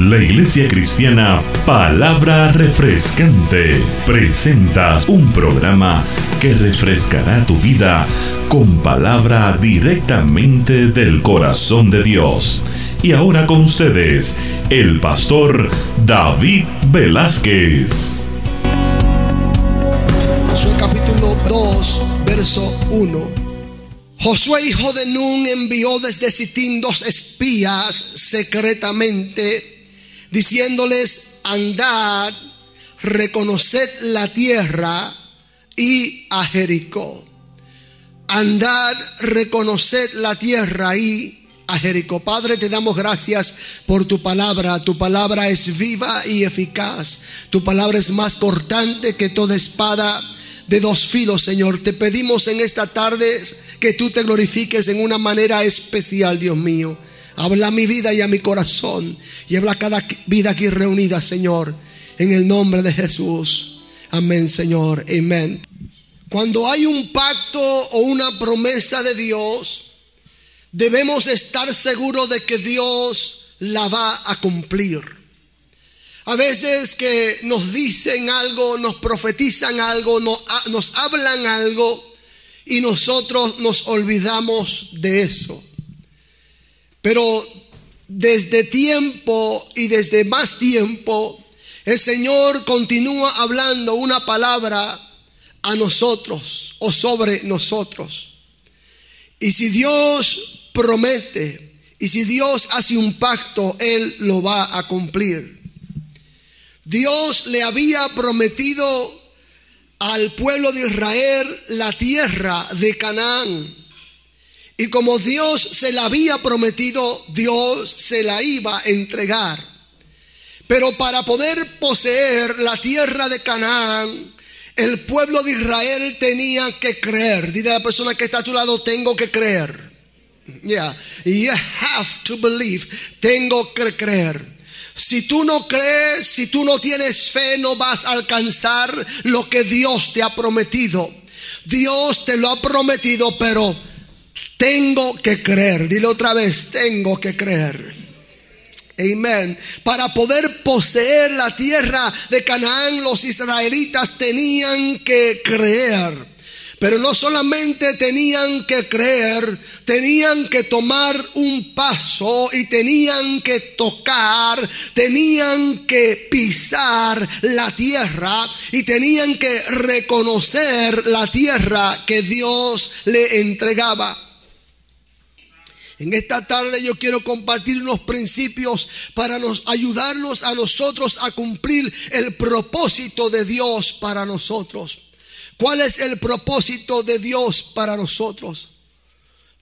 La Iglesia Cristiana Palabra Refrescante presenta un programa que refrescará tu vida con palabra directamente del corazón de Dios. Y ahora con ustedes, el pastor David Velázquez. Josué capítulo 2, verso 1. Josué hijo de Nun envió desde Sitín dos espías secretamente diciéndoles, andad, reconoced la tierra y a Jericó. Andad, reconoced la tierra y a Jericó. Padre, te damos gracias por tu palabra. Tu palabra es viva y eficaz. Tu palabra es más cortante que toda espada de dos filos, Señor. Te pedimos en esta tarde que tú te glorifiques en una manera especial, Dios mío. Habla a mi vida y a mi corazón. Y habla a cada vida aquí reunida, Señor. En el nombre de Jesús. Amén, Señor. Amén. Cuando hay un pacto o una promesa de Dios, debemos estar seguros de que Dios la va a cumplir. A veces que nos dicen algo, nos profetizan algo, nos, nos hablan algo y nosotros nos olvidamos de eso. Pero desde tiempo y desde más tiempo, el Señor continúa hablando una palabra a nosotros o sobre nosotros. Y si Dios promete y si Dios hace un pacto, Él lo va a cumplir. Dios le había prometido al pueblo de Israel la tierra de Canaán. Y como Dios se la había prometido, Dios se la iba a entregar. Pero para poder poseer la tierra de Canaán, el pueblo de Israel tenía que creer. Dile a la persona que está a tu lado, tengo que creer. Yeah, you have to believe. Tengo que creer. Si tú no crees, si tú no tienes fe, no vas a alcanzar lo que Dios te ha prometido. Dios te lo ha prometido, pero tengo que creer. Dile otra vez, tengo que creer. Amén. Para poder poseer la tierra de Canaán, los israelitas tenían que creer. Pero no solamente tenían que creer, tenían que tomar un paso y tenían que tocar, tenían que pisar la tierra y tenían que reconocer la tierra que Dios le entregaba. En esta tarde yo quiero compartir unos principios para nos, ayudarnos a nosotros a cumplir el propósito de Dios para nosotros. ¿Cuál es el propósito de Dios para nosotros?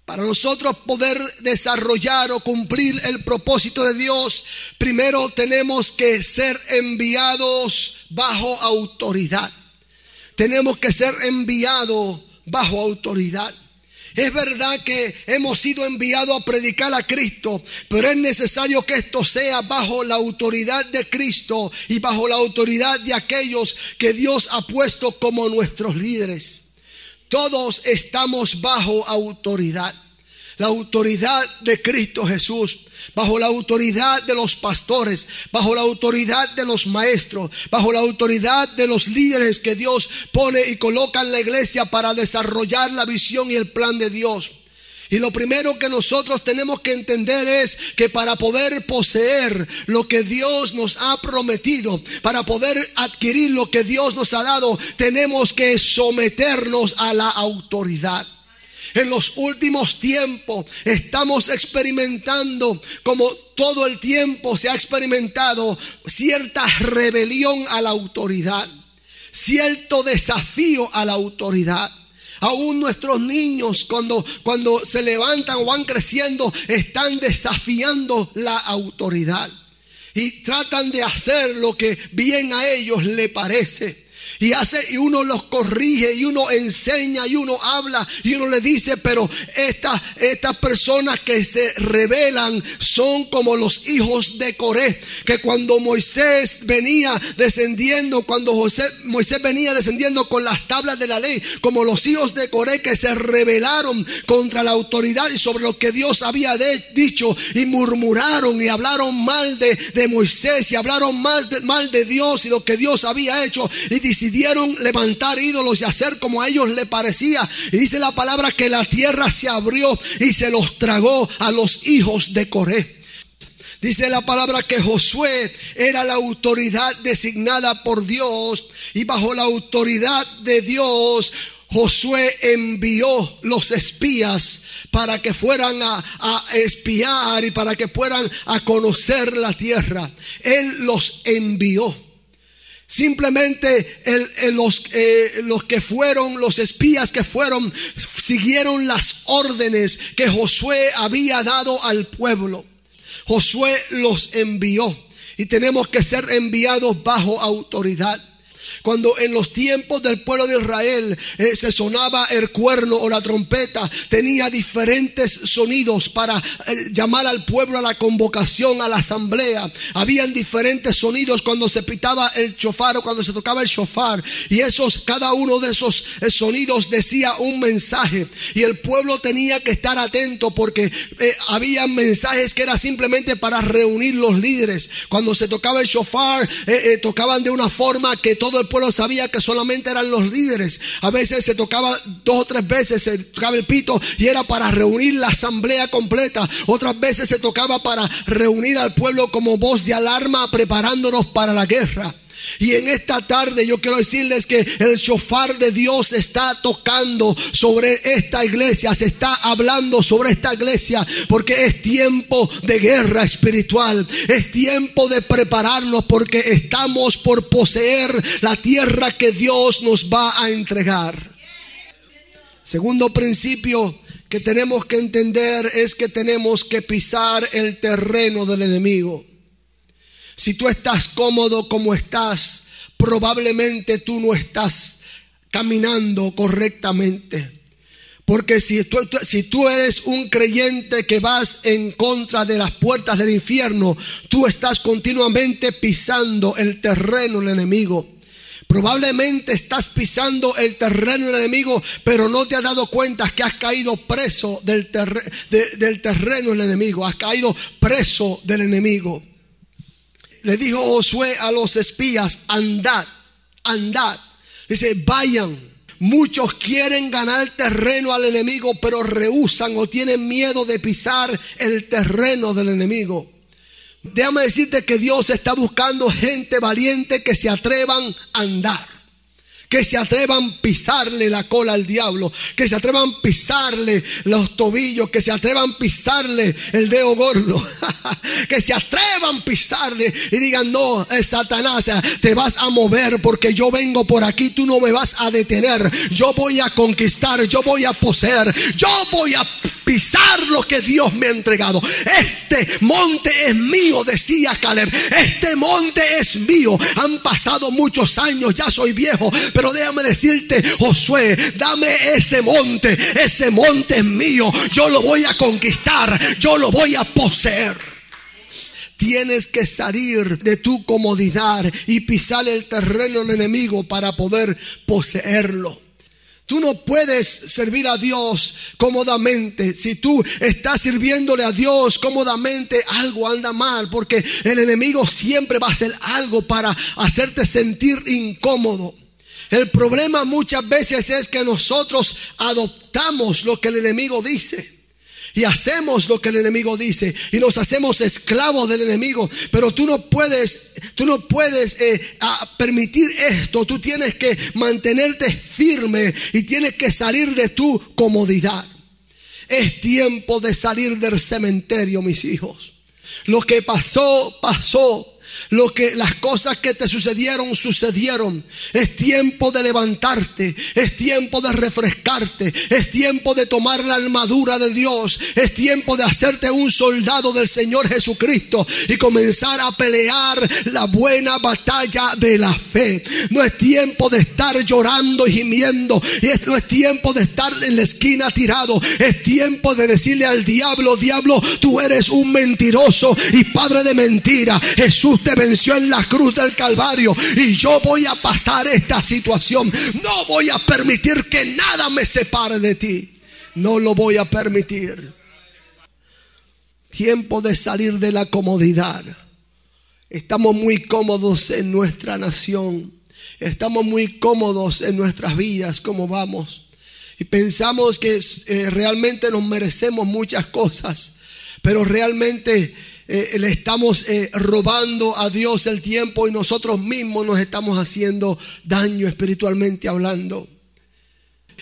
Para nosotros poder desarrollar o cumplir el propósito de Dios, primero tenemos que ser enviados bajo autoridad. Tenemos que ser enviados bajo autoridad. Es verdad que hemos sido enviados a predicar a Cristo, pero es necesario que esto sea bajo la autoridad de Cristo y bajo la autoridad de aquellos que Dios ha puesto como nuestros líderes. Todos estamos bajo autoridad. La autoridad de Cristo Jesús bajo la autoridad de los pastores, bajo la autoridad de los maestros, bajo la autoridad de los líderes que Dios pone y coloca en la iglesia para desarrollar la visión y el plan de Dios. Y lo primero que nosotros tenemos que entender es que para poder poseer lo que Dios nos ha prometido, para poder adquirir lo que Dios nos ha dado, tenemos que someternos a la autoridad. En los últimos tiempos estamos experimentando, como todo el tiempo se ha experimentado, cierta rebelión a la autoridad, cierto desafío a la autoridad. Aún nuestros niños cuando, cuando se levantan o van creciendo están desafiando la autoridad y tratan de hacer lo que bien a ellos le parece. Y hace, y uno los corrige, y uno enseña, y uno habla, y uno le dice, pero estas, estas personas que se rebelan son como los hijos de Coré, que cuando Moisés venía descendiendo, cuando José, Moisés venía descendiendo con las tablas de la ley, como los hijos de Coré que se rebelaron contra la autoridad y sobre lo que Dios había dicho, y murmuraron y hablaron mal de, de Moisés, y hablaron mal de, mal de Dios y lo que Dios había hecho, y decidieron levantar ídolos y hacer como a ellos le parecía. Y dice la palabra que la tierra se abrió y se los tragó a los hijos de Coré. Dice la palabra que Josué era la autoridad designada por Dios y bajo la autoridad de Dios Josué envió los espías para que fueran a, a, espiar y para que fueran a conocer la tierra. Él los envió. Simplemente los, eh, los que fueron, los espías que fueron, siguieron las órdenes que Josué había dado al pueblo. Josué los envió y tenemos que ser enviados bajo autoridad. Cuando en los tiempos del pueblo de Israel eh, se sonaba el cuerno o la trompeta, tenía diferentes sonidos para eh, llamar al pueblo a la convocación, a la asamblea. Habían diferentes sonidos cuando se pitaba el chofar o cuando se tocaba el chofar. Y esos, cada uno de esos eh, sonidos decía un mensaje. Y el pueblo tenía que estar atento porque había mensajes que era simplemente para reunir los líderes. Cuando se tocaba el shofar, tocaban de una forma que todo el pueblo sabía que solamente eran los líderes. A veces se tocaba dos o tres veces, se tocaba el pito y era para reunir la asamblea completa. Otras veces se tocaba para reunir al pueblo como voz de alarma preparándonos para la guerra. Y en esta tarde yo quiero decirles que el shofar de Dios está tocando sobre esta iglesia, se está hablando sobre esta iglesia, porque es tiempo de guerra espiritual, es tiempo de prepararnos porque estamos por poseer la tierra que Dios nos va a entregar. Segundo principio que tenemos que entender es que tenemos que pisar el terreno del enemigo. Si tú estás cómodo como estás, probablemente tú no estás caminando correctamente. Porque si tú, si tú, eres un creyente que vas en contra de las puertas del infierno, tú estás continuamente pisando el terreno del enemigo. Probablemente estás pisando el terreno del enemigo, pero no te has dado cuenta que has caído preso del, del terreno del enemigo. Has caído preso del enemigo le dijo Josué a los espías, andad, andad. Dice, vayan. Muchos quieren ganar terreno al enemigo, pero rehusan o tienen miedo de pisar el terreno del enemigo. Déjame decirte que Dios está buscando gente valiente que se atrevan a andar que se atrevan a pisarle la cola al diablo, que se atrevan a pisarle los tobillos, que se atrevan a pisarle el dedo gordo, que se atrevan a pisarle y digan, no, Satanás, te vas a mover porque yo vengo por aquí, tú no me vas a detener, yo voy a conquistar, yo voy a poseer, yo voy a pisar lo que Dios me ha entregado. Este monte es mío, decía Caleb. Este monte es mío. Han pasado muchos años, ya soy viejo, pero déjame decirte, Josué, dame ese monte. Ese monte es mío. Yo lo voy a conquistar. Yo lo voy a poseer. Tienes que salir de tu comodidad y pisar el terreno del enemigo para poder poseerlo. Tú no puedes servir a Dios cómodamente. Si tú estás sirviéndole a Dios cómodamente, algo anda mal, porque el enemigo siempre va a hacer algo para hacerte sentir incómodo. El problema muchas veces es que nosotros adoptamos lo que el enemigo dice y hacemos lo que el enemigo dice y nos hacemos esclavos del enemigo. Pero tú no puedes, tú no puedes eh, permitir esto. Tú tienes que mantenerte firme y tienes que salir de tu comodidad. Es tiempo de salir del cementerio, mis hijos. Lo que pasó, pasó. Lo que las cosas que te sucedieron sucedieron. Es tiempo de levantarte, es tiempo de refrescarte, es tiempo de tomar la armadura de Dios, es tiempo de hacerte un soldado del Señor Jesucristo y comenzar a pelear la buena batalla de la fe. No es tiempo de estar llorando y gimiendo, y no es tiempo de estar en la esquina tirado, es tiempo de decirle al diablo, diablo, tú eres un mentiroso y padre de mentira. Jesús te venció en la cruz del Calvario y yo voy a pasar esta situación. No voy a permitir que nada me separe de ti. No lo voy a permitir. Tiempo de salir de la comodidad. Estamos muy cómodos en nuestra nación. Estamos muy cómodos en nuestras vidas como vamos. Y pensamos que eh, realmente nos merecemos muchas cosas. Pero realmente eh, le estamos eh, robando a Dios el tiempo y nosotros mismos nos estamos haciendo daño espiritualmente hablando.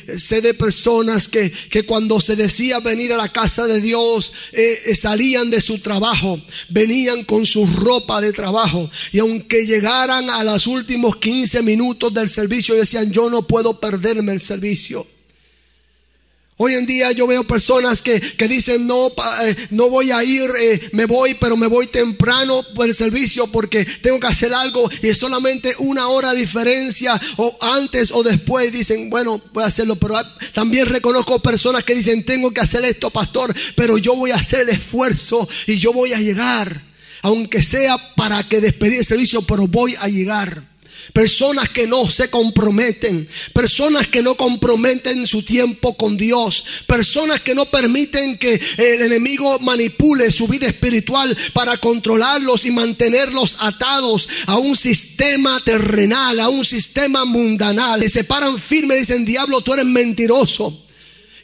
Eh, sé de personas que, cuando se decía venir a la casa de Dios, salían de su trabajo, venían con su ropa de trabajo. Y aunque llegaran a los últimos 15 minutos del servicio, decían, yo no puedo perderme el servicio. Hoy en día yo veo personas que, dicen, no, eh, no voy a ir, eh, me voy, pero me voy temprano por el servicio porque tengo que hacer algo y es solamente una hora de diferencia o antes o después dicen, bueno, voy a hacerlo, pero también reconozco personas que dicen, tengo que hacer esto, pastor, pero yo voy a hacer el esfuerzo y yo voy a llegar, aunque sea para que despedir el servicio, pero voy a llegar. Personas que no se comprometen. Personas que no comprometen su tiempo con Dios. Personas que no permiten que el enemigo manipule su vida espiritual para controlarlos y mantenerlos atados a un sistema terrenal, a un sistema mundanal. Y se paran firmes y dicen, diablo, tú eres mentiroso.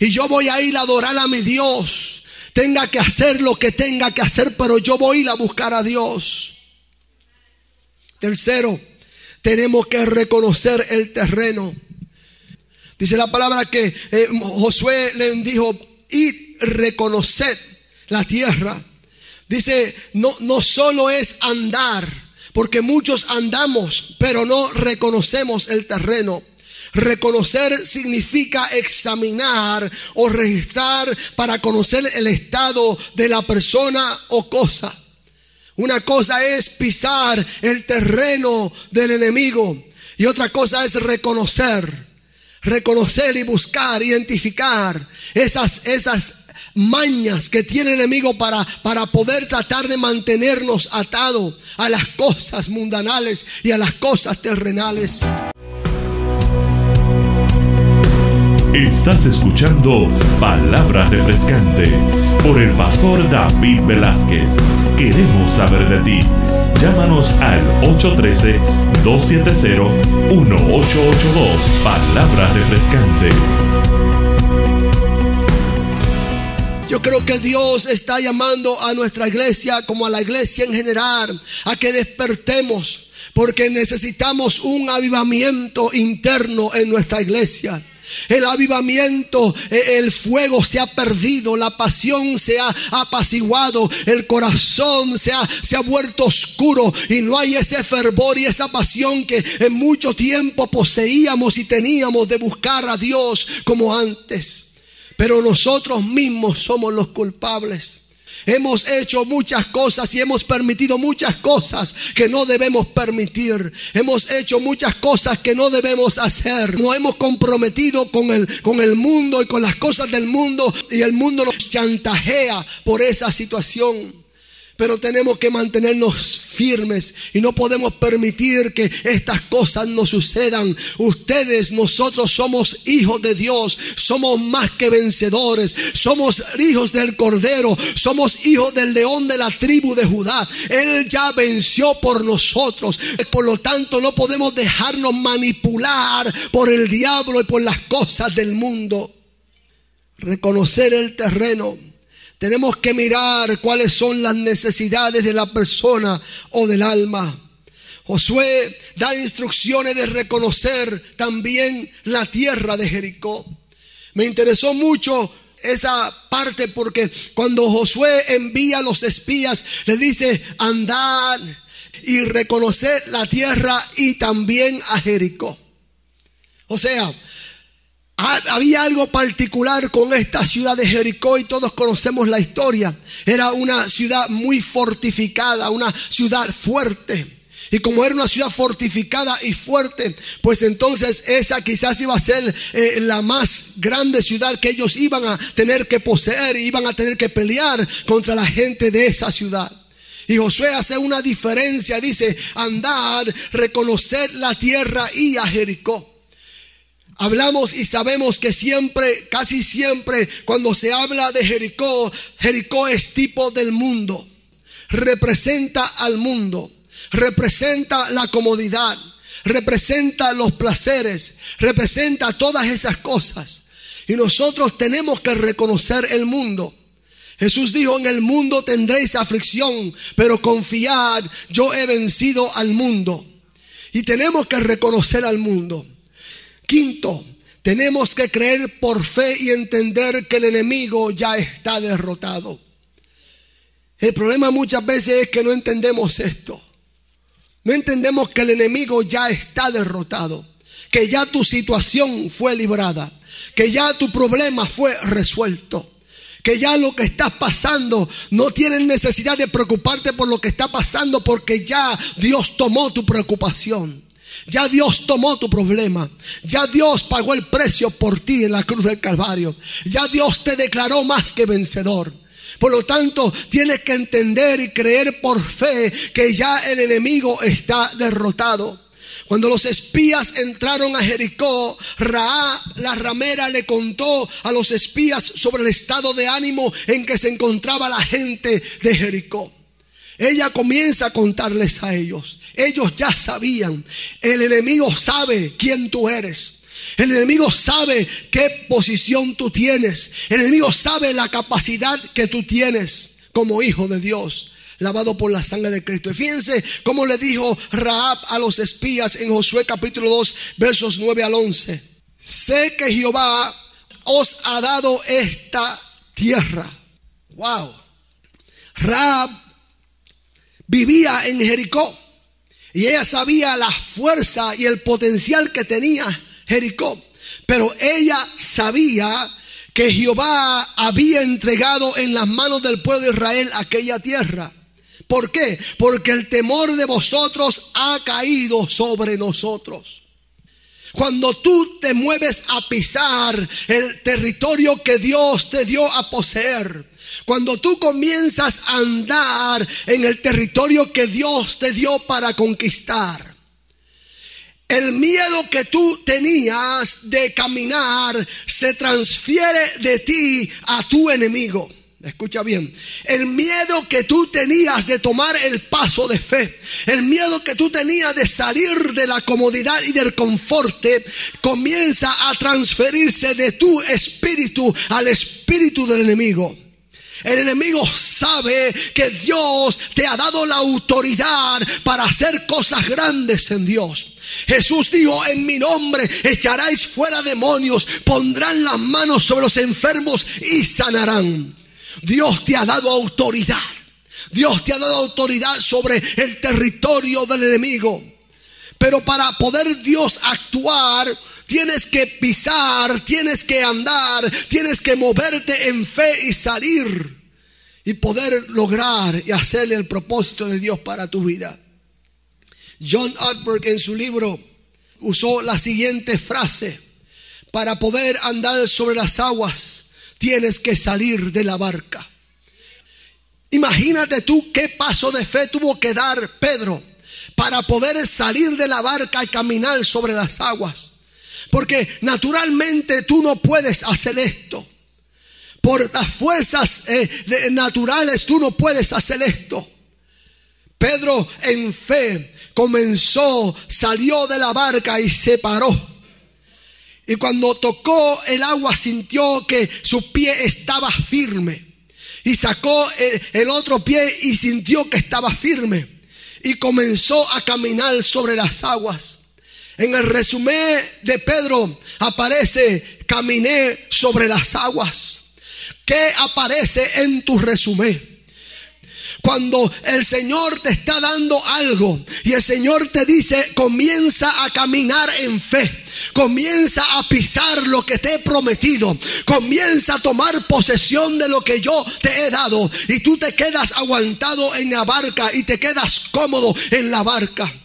Y yo voy a ir a adorar a mi Dios. Tenga que hacer lo que tenga que hacer, pero yo voy a ir a buscar a Dios. Tercero, tenemos que reconocer el terreno. Dice la palabra que eh, Josué le dijo, y reconocer la tierra. Dice, no, no solo es andar, porque muchos andamos, pero no reconocemos el terreno. Reconocer significa examinar o registrar para conocer el estado de la persona o cosa. Una cosa es pisar el terreno del enemigo y otra cosa es reconocer, reconocer y buscar, identificar esas, esas mañas que tiene el enemigo para, para poder tratar de mantenernos atados a las cosas mundanales y a las cosas terrenales. Estás escuchando Palabra Refrescante por el pastor David Velázquez. Queremos saber de ti. Llámanos al 813-270-1882. Palabra Refrescante. Yo creo que Dios está llamando a nuestra iglesia como a la iglesia en general a que despertemos porque necesitamos un avivamiento interno en nuestra iglesia. El avivamiento, e, el fuego se ha perdido, la pasión se ha apaciguado, el corazón se ha, se ha vuelto oscuro y no hay ese fervor y esa pasión que en mucho tiempo poseíamos y teníamos de buscar a Dios como antes. Pero nosotros mismos somos los culpables. Hemos hecho muchas cosas y hemos permitido muchas cosas que no debemos permitir. Hemos hecho muchas cosas que no debemos hacer. Nos hemos comprometido con el, con el mundo y con las cosas del mundo y el mundo nos chantajea por esa situación. Pero tenemos que mantenernos firmes y no podemos permitir que estas cosas nos sucedan. Ustedes, nosotros somos hijos de Dios, somos más que vencedores, somos hijos del Cordero, somos hijos del león de la tribu de Judá. Él ya venció por nosotros. Por lo tanto, no podemos dejarnos manipular por el diablo y por las cosas del mundo. Reconocer el terreno tenemos que mirar cuáles son las necesidades de la persona o del alma. Josué da instrucciones de reconocer también la tierra de Jericó. Me interesó mucho esa parte porque cuando Josué envía a los espías, le dice, andad, y reconocer la tierra y también a Jericó. O sea, había algo particular con esta ciudad de Jericó y todos conocemos la historia. Era una ciudad muy fortificada, una ciudad fuerte. Y como era una ciudad fortificada y fuerte, pues entonces esa quizás iba a ser eh, la más grande ciudad que ellos iban a tener que poseer, iban a tener que pelear contra la gente de esa ciudad. Y Josué hace una diferencia, dice, andar, reconocer la tierra y a Jericó. Hablamos y sabemos que siempre, casi siempre, cuando se habla de Jericó, Jericó es tipo del mundo, representa al mundo representa la comodidad, representa los placeres, representa todas esas cosas. Y nosotros tenemos que reconocer el mundo. Jesús dijo, en el mundo tendréis aflicción, pero confiad, yo he vencido al mundo. Y tenemos que reconocer al mundo. Quinto, tenemos que creer por fe y entender que el enemigo ya está derrotado. El problema muchas veces es que no entendemos esto. No entendemos que el enemigo ya está derrotado, que ya tu situación fue librada, que ya tu problema fue resuelto, que ya lo que estás pasando no tienes necesidad de preocuparte por lo que está pasando porque ya Dios tomó tu preocupación. Ya Dios tomó tu problema. Ya Dios pagó el precio por ti en la cruz del Calvario. Ya Dios te declaró más que vencedor. Por lo tanto, tienes que entender y creer por fe que ya el enemigo está derrotado. Cuando los espías entraron a Jericó, Ra, la ramera, le contó a los espías sobre el estado de ánimo en que se encontraba la gente de Jericó. Ella comienza a contarles a ellos. Ellos ya sabían. El enemigo sabe quién tú eres. El enemigo sabe qué posición tú tienes. El enemigo sabe la capacidad que tú tienes como hijo de Dios, lavado por la sangre de Cristo. Y fíjense cómo le dijo Raab a los espías en Josué capítulo 2, versos 9 al 11. Sé que Jehová os ha dado esta tierra. Wow. Raab vivía en Jericó y ella sabía la fuerza y el potencial que tenía Jericó. Pero ella sabía que Jehová había entregado en las manos del pueblo de Israel aquella tierra. ¿Por qué? Porque el temor de vosotros ha caído sobre nosotros. Cuando tú te mueves a pisar el territorio que Dios te dio a poseer, cuando tú comienzas a andar en el territorio que Dios te dio para conquistar, el miedo que tú tenías de caminar se transfiere de ti a tu enemigo. Escucha bien, el miedo que tú tenías de tomar el paso de fe, el miedo que tú tenías de salir de la comodidad y del confort, comienza a transferirse de tu espíritu al espíritu del enemigo. El enemigo sabe que Dios te ha dado la autoridad para hacer cosas grandes en Dios. Jesús dijo, en mi nombre echaráis fuera demonios, pondrán las manos sobre los enfermos y sanarán. Dios te ha dado autoridad. Dios te ha dado autoridad sobre el territorio del enemigo. Pero para poder Dios actuar, tienes que pisar, tienes que andar, tienes que moverte en fe y salir y poder lograr y hacerle el propósito de Dios para tu vida. John Ortberg en su libro usó la siguiente frase, para poder andar sobre las aguas tienes que salir de la barca. Imagínate tú qué paso de fe tuvo que dar Pedro para poder salir de la barca y caminar sobre las aguas. Porque naturalmente tú no puedes hacer esto. Por las fuerzas eh, naturales tú no puedes hacer esto. Pedro en fe comenzó, salió de la barca y se paró. Y cuando tocó el agua sintió que su pie estaba firme. Y sacó el, otro pie y sintió que estaba firme. Y comenzó a caminar sobre las aguas. En el resumen de Pedro aparece, caminé sobre las aguas. ¿Qué aparece en tu resumen? Cuando el Señor te está dando algo y el Señor te dice, comienza a caminar en fe. Comienza a pisar lo que te he prometido. Comienza a tomar posesión de lo que yo te he dado. Y tú te quedas aguantado en la barca y te quedas cómodo en la barca.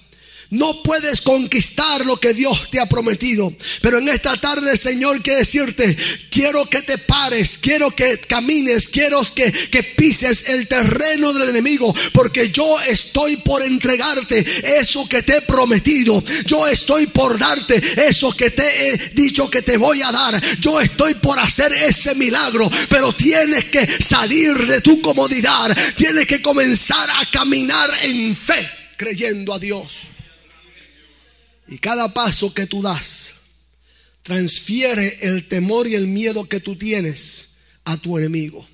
No puedes conquistar lo que Dios te ha prometido. Pero en esta tarde el Señor quiere decirte, quiero que te pares, quiero que camines, quiero que, que pises el terreno del enemigo. Porque yo estoy por entregarte eso que te he prometido. Yo estoy por darte eso que te he dicho que te voy a dar. Yo estoy por hacer ese milagro. Pero tienes que salir de tu comodidad. Tienes que comenzar a caminar en fe, creyendo a Dios. Y cada paso que tú das transfiere el temor y el miedo que tú tienes a tu enemigo.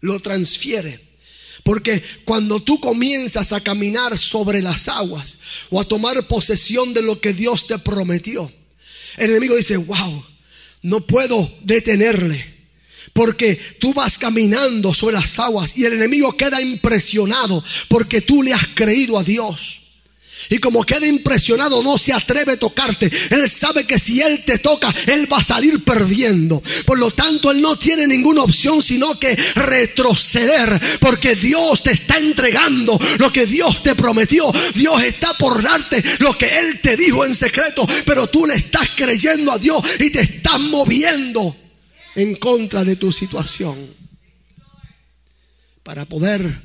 Lo transfiere. Porque cuando tú comienzas a caminar sobre las aguas o a tomar posesión de lo que Dios te prometió, el enemigo dice, wow, no puedo detenerle. Porque tú vas caminando sobre las aguas y el enemigo queda impresionado porque tú le has creído a Dios. Y como queda impresionado, no se atreve a tocarte. Él sabe que si Él te toca, Él va a salir perdiendo. Por lo tanto, Él no tiene ninguna opción sino que retroceder. Porque Dios te está entregando lo que Dios te prometió. Dios está por darte lo que Él te dijo en secreto. Pero tú le estás creyendo a Dios y te estás moviendo en contra de tu situación. Para poder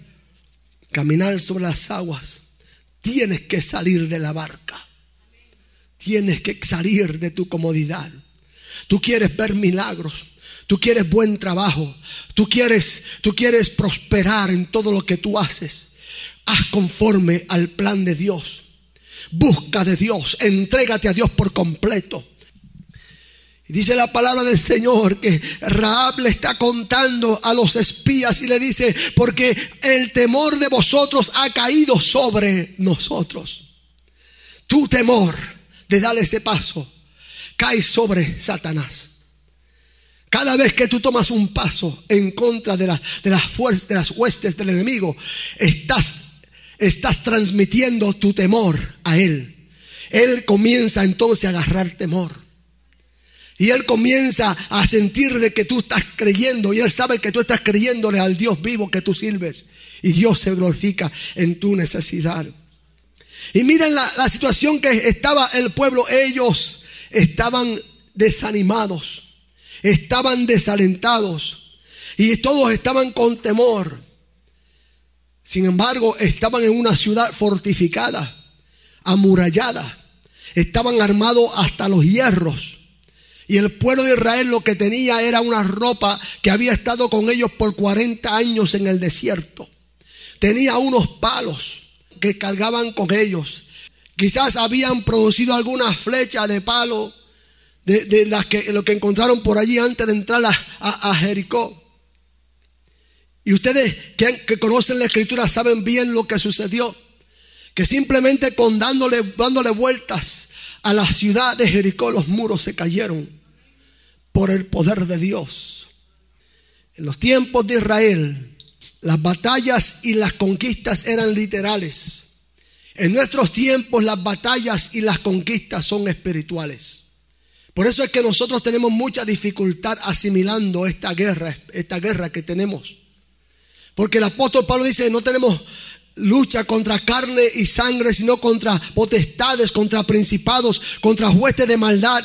caminar sobre las aguas Tienes que salir de la barca. Tienes que salir de tu comodidad. Tú quieres ver milagros. Tú quieres buen trabajo. Tú quieres, tú quieres prosperar en todo lo que tú haces. Haz conforme al plan de Dios. Busca de Dios. Entrégate a Dios por completo. Dice la palabra del Señor que Raab le está contando a los espías y le dice, porque el temor de vosotros ha caído sobre nosotros. Tu temor de dar ese paso cae sobre Satanás. Cada vez que tú tomas un paso en contra de, de las fuerzas, de las huestes del enemigo, estás, estás transmitiendo tu temor a él. Él comienza entonces a agarrar temor. Y él comienza a sentir de que tú estás creyendo y él sabe que tú estás creyéndole al Dios vivo que tú sirves. Y Dios se glorifica en tu necesidad. Y miren la, la situación que estaba el pueblo. Ellos estaban desanimados, estaban desalentados y todos estaban con temor. Sin embargo, estaban en una ciudad fortificada, amurallada. Estaban armados hasta los hierros. Y el pueblo de Israel lo que tenía era una ropa que había estado con ellos por 40 años en el desierto. Tenía unos palos que cargaban con ellos. Quizás habían producido alguna flecha de palo de, las que lo que encontraron por allí antes de entrar a, Jericó. Y ustedes que, que, conocen la escritura saben bien lo que sucedió. Que simplemente con dándole, dándole vueltas a la ciudad de Jericó los muros se cayeron por el poder de Dios. En los tiempos de Israel, las batallas y las conquistas eran literales. En nuestros tiempos las batallas y las conquistas son espirituales. Por eso es que nosotros tenemos mucha dificultad asimilando esta guerra, esta guerra que tenemos. Porque el apóstol Pablo dice, no tenemos lucha contra carne y sangre, sino contra potestades, contra principados, contra jueces de maldad,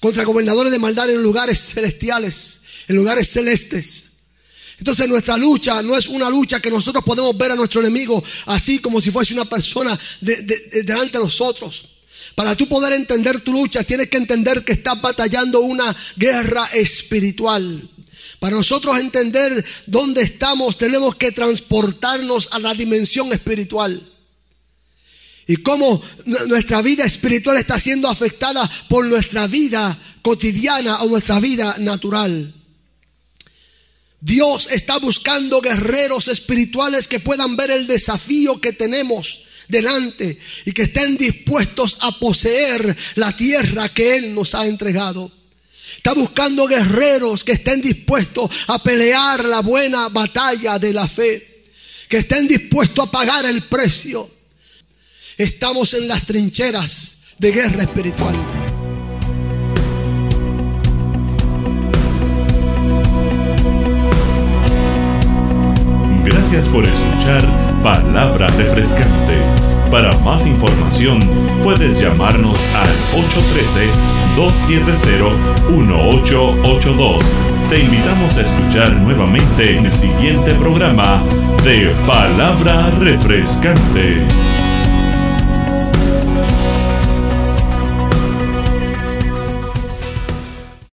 contra gobernadores de maldad en lugares celestiales, en lugares celestes. Entonces nuestra lucha no es una lucha que nosotros podemos ver a nuestro enemigo así como si fuese una persona delante de nosotros. Para tú poder entender tu lucha, tienes que entender que estás batallando una guerra espiritual. Para nosotros entender dónde estamos, tenemos que transportarnos a la dimensión espiritual. Y cómo nuestra vida espiritual está siendo afectada por nuestra vida cotidiana o nuestra vida natural. Dios está buscando guerreros espirituales que puedan ver el desafío que tenemos delante y que estén dispuestos a poseer la tierra que Él nos ha entregado. Está buscando guerreros que estén dispuestos a pelear la buena batalla de la fe. que estén dispuestos a pagar el precio. Estamos en las trincheras de guerra espiritual. Gracias por escuchar Palabra Refrescante. Para más información puedes llamarnos al 813-270-1882. Te invitamos a escuchar nuevamente en el siguiente programa de Palabra Refrescante.